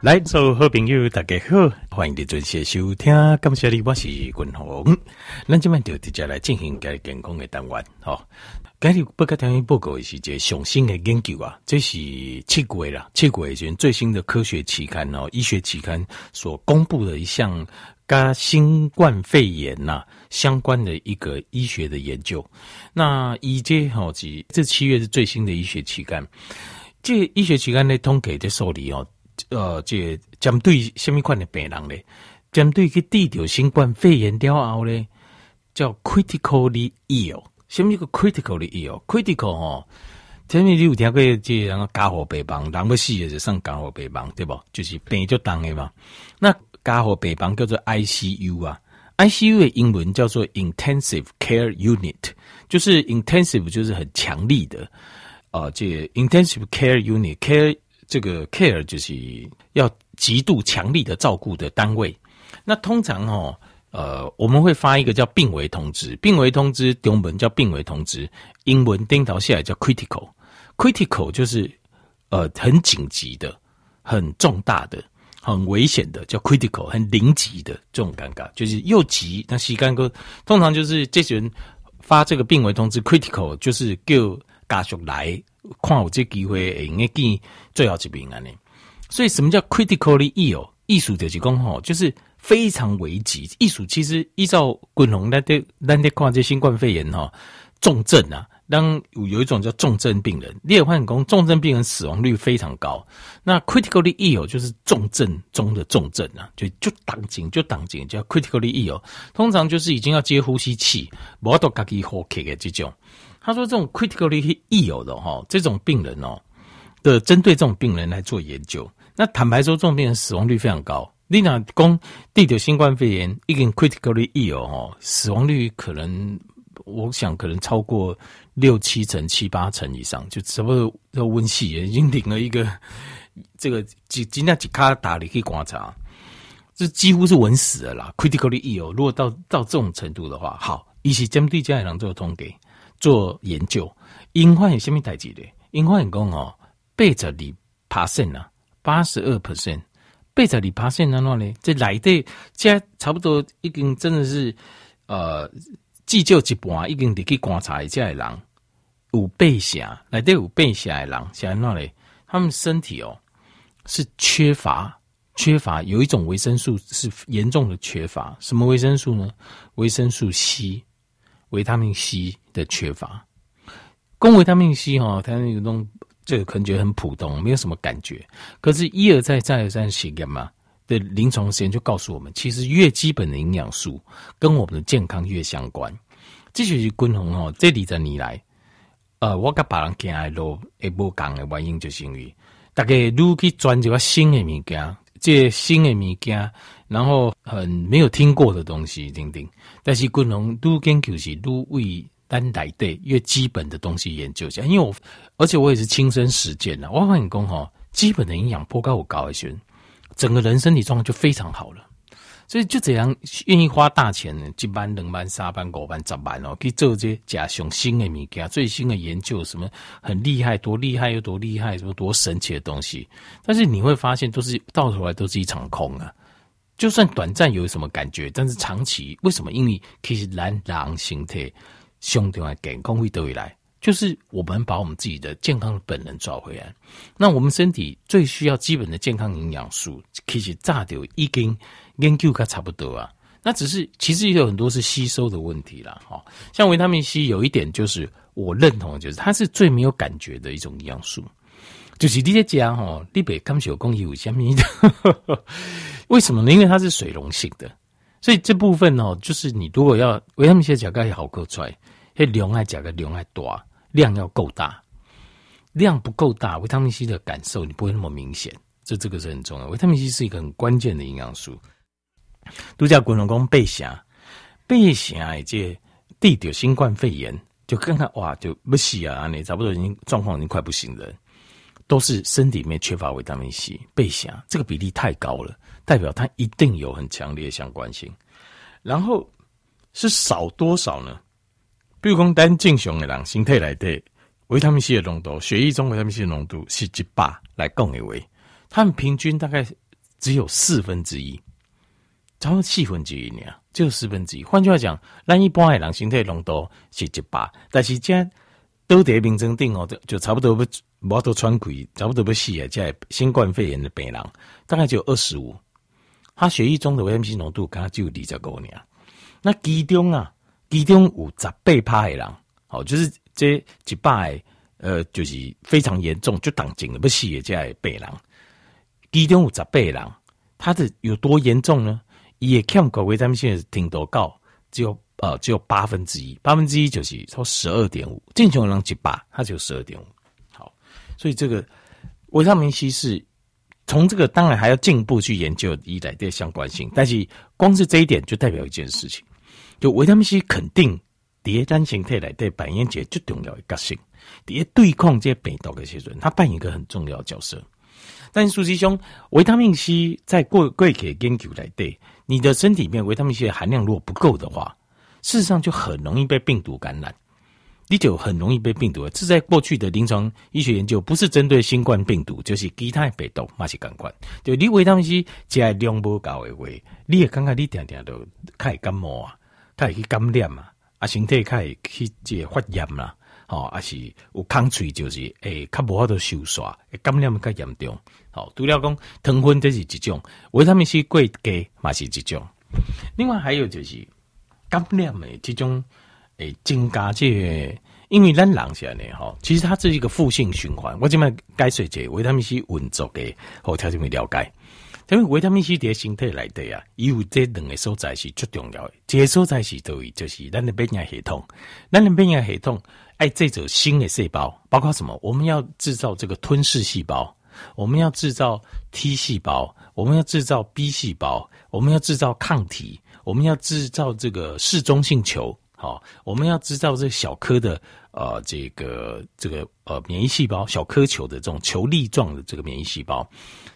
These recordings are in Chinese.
来，所有好朋友，大家好，欢迎你准时收听。感谢你，我是君鸿。咱今晚就直接来进行家健康的单元。好、哦，今日不跟大家报告的是一个上新的研究啊，这是七月啦，七月前最新的科学期刊哦，医学期刊所公布的一项跟新冠肺炎呐、啊、相关的一个医学的研究。那以这好几，这七月是最新的医学期刊，这医学期刊的统计的受理哦。呃，这针对什么款的病人咧？针对去治疗新冠肺炎了后咧，叫 critically ill。什么叫 critically ill？critical 哦，前面你有听过这人个加护病房，人要死的就上家伙病房，对不？就是病就重的嘛。那家伙病房叫做 ICU 啊，ICU 的英文叫做 intensive care unit，就是 intensive 就是很强力的啊、呃，这 intensive care unit care。这个 care 就是要极度强力的照顾的单位。那通常哦，呃，我们会发一个叫病危通知，病危通知中文叫病危通知，英文颠倒下来叫 critical。critical 就是呃很紧急的、很重大的、很危险的，叫 critical，很临急的这种尴尬，就是又急。那西干哥通常就是这些人发这个病危通知 critical，就是 give 家属来。看有这机会，应该见最后一名啊！呢，所以什么叫 critically ill？艺术就是讲吼，就是非常危急。艺术其实依照滚龙那的那的看这新冠肺炎哈，重症啊，当有有一种叫重症病人，你也发现讲重症病人死亡率非常高。那 critically ill 就是重症中的重症啊，就就当紧就当紧叫 critically ill，通常就是已经要接呼吸器，无都家己呼吸的这种。他说：“这种 critically ill 的哈，这种病人哦的，针对这种病人来做研究。那坦白说，这种病人死亡率非常高。你讲讲，得了新冠肺炎，一个 critically ill 哦，死亡率可能，我想可能超过六七成、七八成以上，就什么要温系已经领了一个这个几几那几卡打，你可以观察，这几乎是稳死了啦。critically ill，如果到到这种程度的话，好，一起针对家人做通给。”做研究，因患有什么代志的？因患有讲哦，八十二 percent 啊，八十二 percent，八十二 percent 那呢？这来的这差不多已经真的是呃，急救一半已经得去观察一下的人，有八成来的有八成的人，像那里他们身体哦是缺乏缺乏有一种维生素是严重的缺乏，什么维生素呢？维生素 C。维他命 C 的缺乏，供维他命 C 哈，它那种这个可能觉得很普通，没有什么感觉。可是，一而再，再而三写干嘛的临床实验就告诉我们，其实越基本的营养素跟我们的健康越相关。这就是均衡哦，这里的你来，呃，我跟别人讲的路也不讲的原因，就是因为大家如去钻这个新的物件，这新的物件。然后很没有听过的东西，等等。但是均衡都研究是都为单来对越基本的东西研究一下，因为我而且我也是亲身实践的。我发现讲哈，基本的营养颇高我高一些，整个人身体状况就非常好了。所以就这样愿意花大钱呢，一班、两班、三班、五班、十班哦，去做这些假上新的物件，最新的研究，什么很厉害，多厉害又多厉害，什么多神奇的东西。但是你会发现，都是到头来都是一场空啊。就算短暂有什么感觉，但是长期为什么？因为其实人人形态兄弟们健康会得回来，就是我们把我们自己的健康的本能找回来。那我们身体最需要基本的健康营养素，其实炸掉已经研究它差不多啊。那只是其实也有很多是吸收的问题啦。哈。像维他命 C 有一点就是我认同的，就是它是最没有感觉的一种营养素。就是你在讲哈，你别刚学工艺有虾米的，为什么呢？因为它是水溶性的，所以这部分哦，就是你如果要维他命 C 甲钙好够出来，那量爱甲钙量爱大，量要够大，量不够大，维他命 C 的感受你不会那么明显，这这个是很重要。维他命 C 是一个很关键的营养素。度假滚龙宫背霞，背霞以及地点新冠肺炎，就看看哇，就不死啊，你差不多已经状况已经快不行了。都是身体里面缺乏维他命 C，背霞这个比例太高了，代表它一定有很强烈相关性。然后是少多少呢？比如讲单正常的人身体来的维他命 C 的浓度，血液中维他命 C 的浓度是一百来讲的话，他们平均大概只有四分之一，差不多四分之一呢，只有四分之一。换句话讲，咱一般的人身体浓度是一百，但是这都得病症定哦，就就差不多不无都喘气，差不多要死啊，这新冠肺炎的病人大概只有二十五，他血液中的维 M C 浓度刚刚就二十五呢。那其中啊，其中有十八趴的人，好，就是这一百，呃，就是非常严重，就当真的不死的这样病人。其中有十八人，他的有多严重呢？也看过维他命 C 挺多高，只有呃只有八分之一，八分之一就是超十二点五，正常人一百，他就十二点五。所以这个维他命 C 是从这个当然还要进一步去研究以来的相关性，但是光是这一点就代表一件事情，就维他命 C 肯定迭单形态来对扮演一个最重要的角色，迭对抗这些病毒的时候，它扮演一个很重要的角色。但是，实际上，维他命 C 在过过去研究来对你的身体里面维他命 C 的含量如果不够的话，事实上就很容易被病毒感染，你就很容易被病毒。这在过去的临床医学研究，不是针对新冠病毒，就是其他病毒，嘛是感官。就你为他命 C 加量不够的话，你也感觉你常常都开始感冒啊，开始去感染啊，啊，身体开始去这发炎啦。哦，啊是有空喙，就是诶，较无法度收煞，感染较严重。好，除了讲糖分，这是一种为他命 C 过低嘛是一种。另外还有就是感染诶，这种诶增加这个，因为咱人是安尼，哈，其实它是一个负性循环。我今麦解说这维他命 C 运作的，好，条件没了解。因为维他命 C 在身体内底啊，有这两个所在是最重要的。这个所在是对于就是咱的免疫系统，咱的免疫系统。爱这种新的细胞，包括什么？我们要制造这个吞噬细胞，我们要制造 T 细胞，我们要制造 B 细胞，我们要制造抗体，我们要制造这个嗜中性球，好，我们要制造这小颗的呃这个这个呃免疫细胞，小颗球的这种球粒状的这个免疫细胞，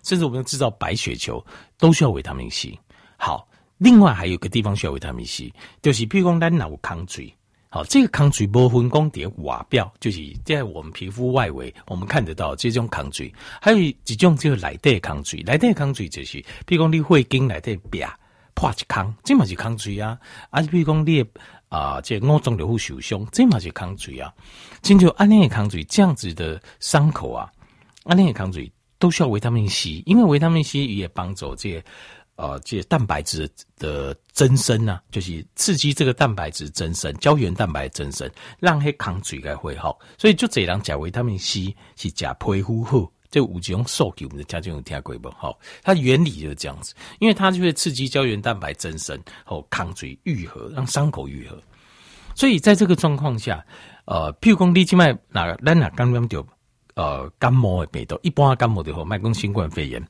甚至我们要制造白血球，都需要维他命 C。好，另外还有个地方需要维他命 C，就是譬如讲咱脑抗水。好，这个抗水部分光点瓦表，就是在我们皮肤外围，我们看得到这种抗水。还有几种就是内底抗水，内底抗水就是，譬如讲你会经内底壁破一坑，这嘛是抗水啊。啊，譬如讲你啊，这个、五脏六腑受伤，这嘛是抗水啊。亲像安尼的抗水，这样子的伤口啊，安尼的抗水都需要维他命 C，因为维他命 C 也帮助这个。呃，这蛋白质的增生、啊，就是刺激这个蛋白质增生，胶原蛋白增生，让黑抗水该会好。所以就这样讲，维他命 C 是加皮肤好，这五种数据我们的家就用听过不？好，它原理就是这样子，因为它就会刺激胶原蛋白增生后抗水愈合，让伤口愈合。所以在这个状况下，呃，譬如讲你去买哪咱哪刚刚就。呃，感冒的病毒，一般感冒的话，卖讲新冠肺炎，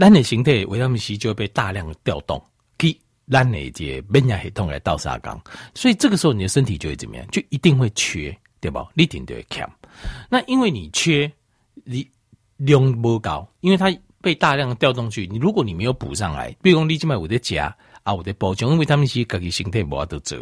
咱的身体维他命 C 就会被大量调动，给咱的这免疫系统来倒沙缸，所以这个时候你的身体就会怎么样？就一定会缺，对吧？你一定会欠。那因为你缺，你量不高，因为它被大量调动去，你如果你没有补上来，比如讲你今麦有在加啊，我在补充维他命 C，自己身体无法度做，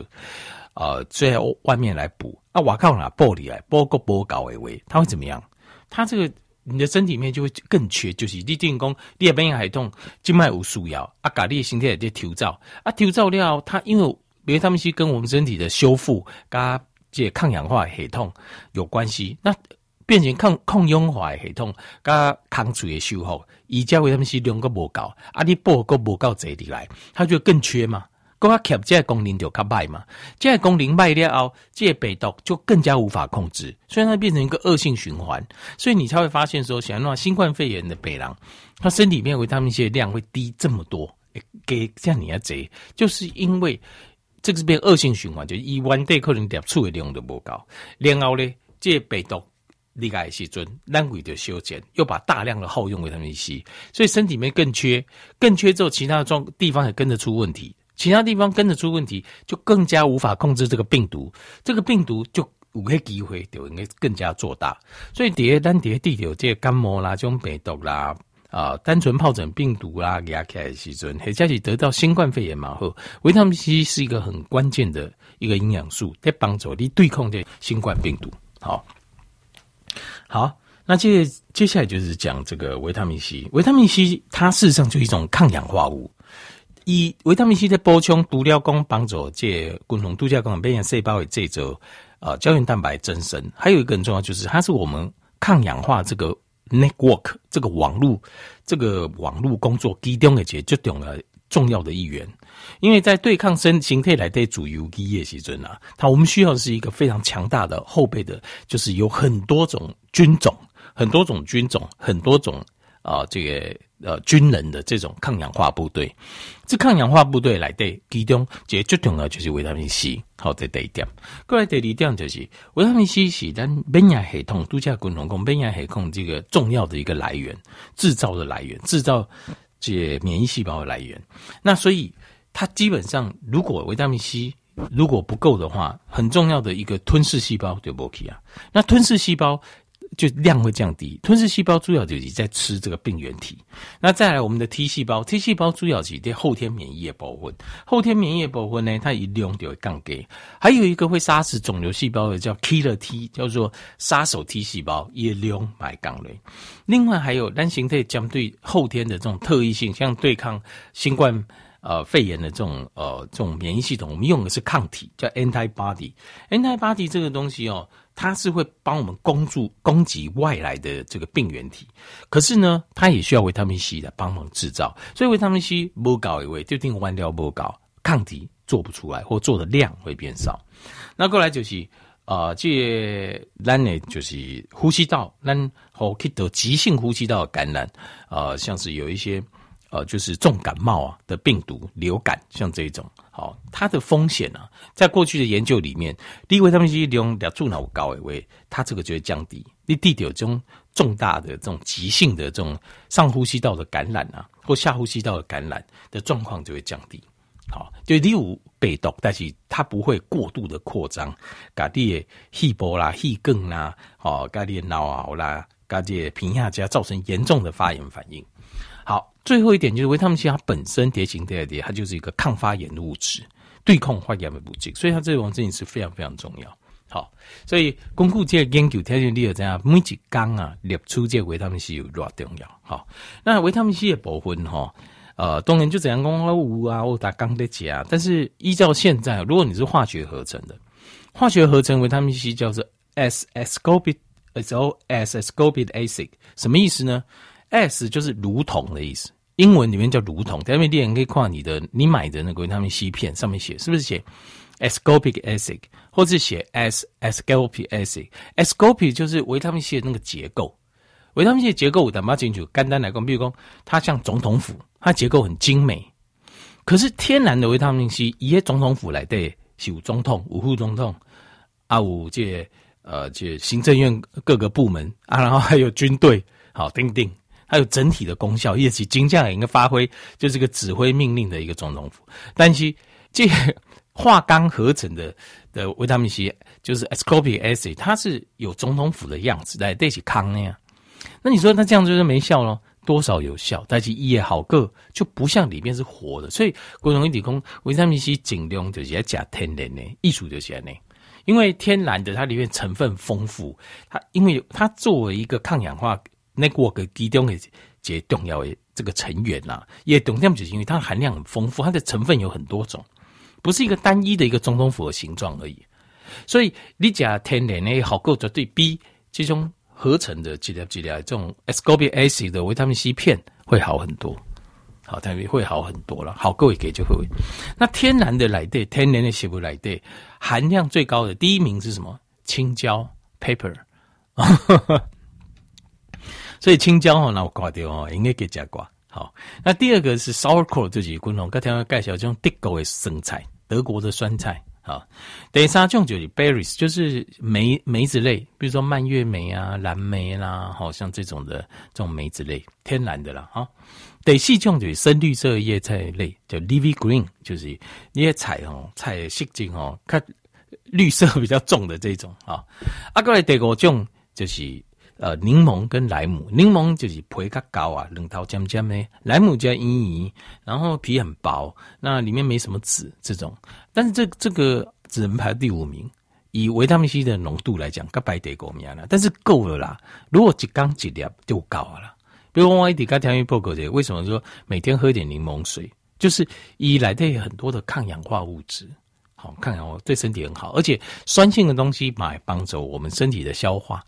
呃，最后外面来补啊，我靠哪玻璃来补个补高的位，它会怎么样？它这个你的身体里面就会更缺，就是你定功，你也免疫系统静脉无需要啊，咖喱身体也在调造啊，调造了它因为维他命 C 跟我们身体的修复跟这抗氧化系统有关系，那变成抗抗氧化系统加抗水的修复，以加维他们是量个不高啊，你补个不够这里来，它就更缺嘛。更加强，这个功能就较坏嘛。这个功能坏了后，这个病毒就更加无法控制，所以它变成一个恶性循环。所以你才会发现说，像那新冠肺炎的病人，他身体里面维他命 C 的量会低这么多。给这样你要贼，就是因为这个是变恶性循环，就一万对可能接触的量都不高。然后呢，这个病毒离开时阵，难为的修剪，又把大量的耗用维他命 C，所以身体里面更缺，更缺之后，其他的状地方也跟着出问题。其他地方跟着出问题，就更加无法控制这个病毒，这个病毒就有个机会就应该更加做大。所以第二单地有这个感冒啦、这种病毒啦、啊、单纯疱疹病毒啦，压起来的时阵，或者是得到新冠肺炎嘛后，维他命 C 是一个很关键的一个营养素，在帮助你对抗这新冠病毒。好，好。那接接下来就是讲这个维他命 C，维他命 C 它事实上就是一种抗氧化物。以维他命 C 的补充，除了讲帮助这共同度假功能变成细胞的这种呃胶原蛋白增生，还有一个很重要就是它是我们抗氧化这个 network 这个网络这个网络工作其中的一个最重要重要的一员。因为在对抗生形态来对主游击业时阵啊，它我们需要的是一个非常强大的后备的，就是有很多种军种，很多种军种，很多种啊、这个。呃，军人的这种抗氧化部队，这抗氧化部队来对其中最最重要就是维他命 C。好，这第一点。过来第二点就是维他命 C 是咱免疫系统度假共同共免疫系统这个重要的一个来源，制造的来源，制造这免疫细胞的来源。那所以它基本上，如果维他命 C 如果不够的话，很重要的一个吞噬细胞就不 OK 啊。那吞噬细胞。就量会降低，吞噬细胞主要就是在吃这个病原体。那再来我们的 T 细胞，T 细胞主要是对后天免疫的部分，后天免疫的部分呢，它一量就会降低。还有一个会杀死肿瘤细胞的叫 Killer T，叫做杀手 T 细胞，一量买降了。另外还有单形态针对后天的这种特异性，像对抗新冠呃肺炎的这种呃这种免疫系统，我们用的是抗体，叫 antibody。antibody 这个东西哦。它是会帮我们攻住攻击外来的这个病原体，可是呢，它也需要维他命 C 来帮忙制造，所以维他命 C 不高一位就定完掉不高，抗体做不出来，或做的量会变少。那过来就是啊，这咱呢就是呼吸道，咱好可以得急性呼吸道感染啊、像是有一些呃，就是重感冒啊的病毒流感，像这种。好，它的风险呢、啊，在过去的研究里面，第一他们用两注脑高位，它这个就会降低。你第有这种重大的这种急性的这种上呼吸道的感染啊，或下呼吸道的感染的状况就会降低。好，就第五被动，但是它不会过度的扩张，咖喱的气波啦、气梗啦，好，咖喱的脑熬啦，咖喱的皮下加造成严重的发炎反应。好，最后一点就是维他命 C，它本身叠形叠叠，它就是一个抗发炎的物质，对抗发炎的物质，所以它这种真的是非常非常重要。好，所以巩固这个研究，条件你要怎样？每一缸啊，列出这个维他命 C 有多重要？好，那维他命 C 的部分哈，呃，当然就怎样讲五啊，或打钢的钾，但是依照现在，如果你是化学合成的，化学合成维他命 C 叫做 S-ascorbic，S O S-ascorbic acid，什么意思呢？S 就是如同的意思，英文里面叫如同。在外面可以看你的，你买的那个维他命 C 片上面写是不是写 ascorbic acid，或者写 S ascorbic acid？ascorbic 就是维他命 C 的那个结构。维他命 C 的结构我打不清楚，简单来讲，比如说它像总统府，它结构很精美。可是天然的维他命 C，一些总统府来对，有总统、五副总统啊，五这呃这行政院各个部门啊，然后还有军队，好，叮叮。还有整体的功效，也是金匠应该发挥，就是个指挥命令的一个总统府。但是这化钢合成的的维他命 C，就是 ascorbic acid，它是有总统府的样子来对起康那样。那你说那这样就是没效咯？多少有效，但是也好个就不像里面是活的。所以国荣一理工维他命 C 尽量就是要加天然的，艺术就是这样，因为天然的它里面成分丰富，它因为它作为一个抗氧化。Network 其中的最重要的这个成员呐、啊，也重点就是因为它的含量很丰富，它的成分有很多种，不是一个单一的一个总统府的形状而已。所以你讲天然的好够绝对比这种合成的几粒几粒这种 ascorbic acid 的维他命 C 片会好很多，好，它会好很多了。好够也给就会。那天然的来对，天然的食物来对，含量最高的第一名是什么？青椒 pepper。所以青椒哈，那我挂掉哦，应该给加挂。好，那第二个是 sauerkraut，就是滚龙。刚才我介绍这种德国的生菜，德国的酸菜。好，第三种就是 berries，就是梅梅子类，比如说蔓越莓啊、蓝莓啦，好像这种的这种梅子类，天然的啦。哈，第四种就是深绿色叶菜类，叫 leafy green，就是那些菜哦，菜色径哦，看绿色比较重的这种啊。啊，过来第五种就是。呃，柠檬跟莱姆，柠檬就是皮较高啊，两头尖尖的；莱姆加圆圆，然后皮很薄，那里面没什么籽这种。但是这这个只能排第五名，以维他命 C 的浓度来讲，跟白得够命了，但是够了啦。如果一缸几粒就够了。比如我一点刚调音报告的，为什么说每天喝点柠檬水？就是以来的很多的抗氧化物质，好抗氧化对身体很好，而且酸性的东西买帮助我们身体的消化，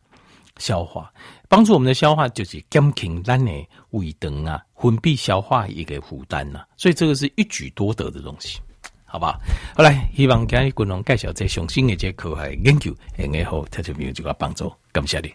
消化帮助我们的消化就是减轻咱的胃肠啊分泌消化一个负担呐，所以这个是一举多得的东西，好吧好？好来，希望今日观众介绍这上新的这科学研究，能够好，特别朋友就个帮助，感谢你。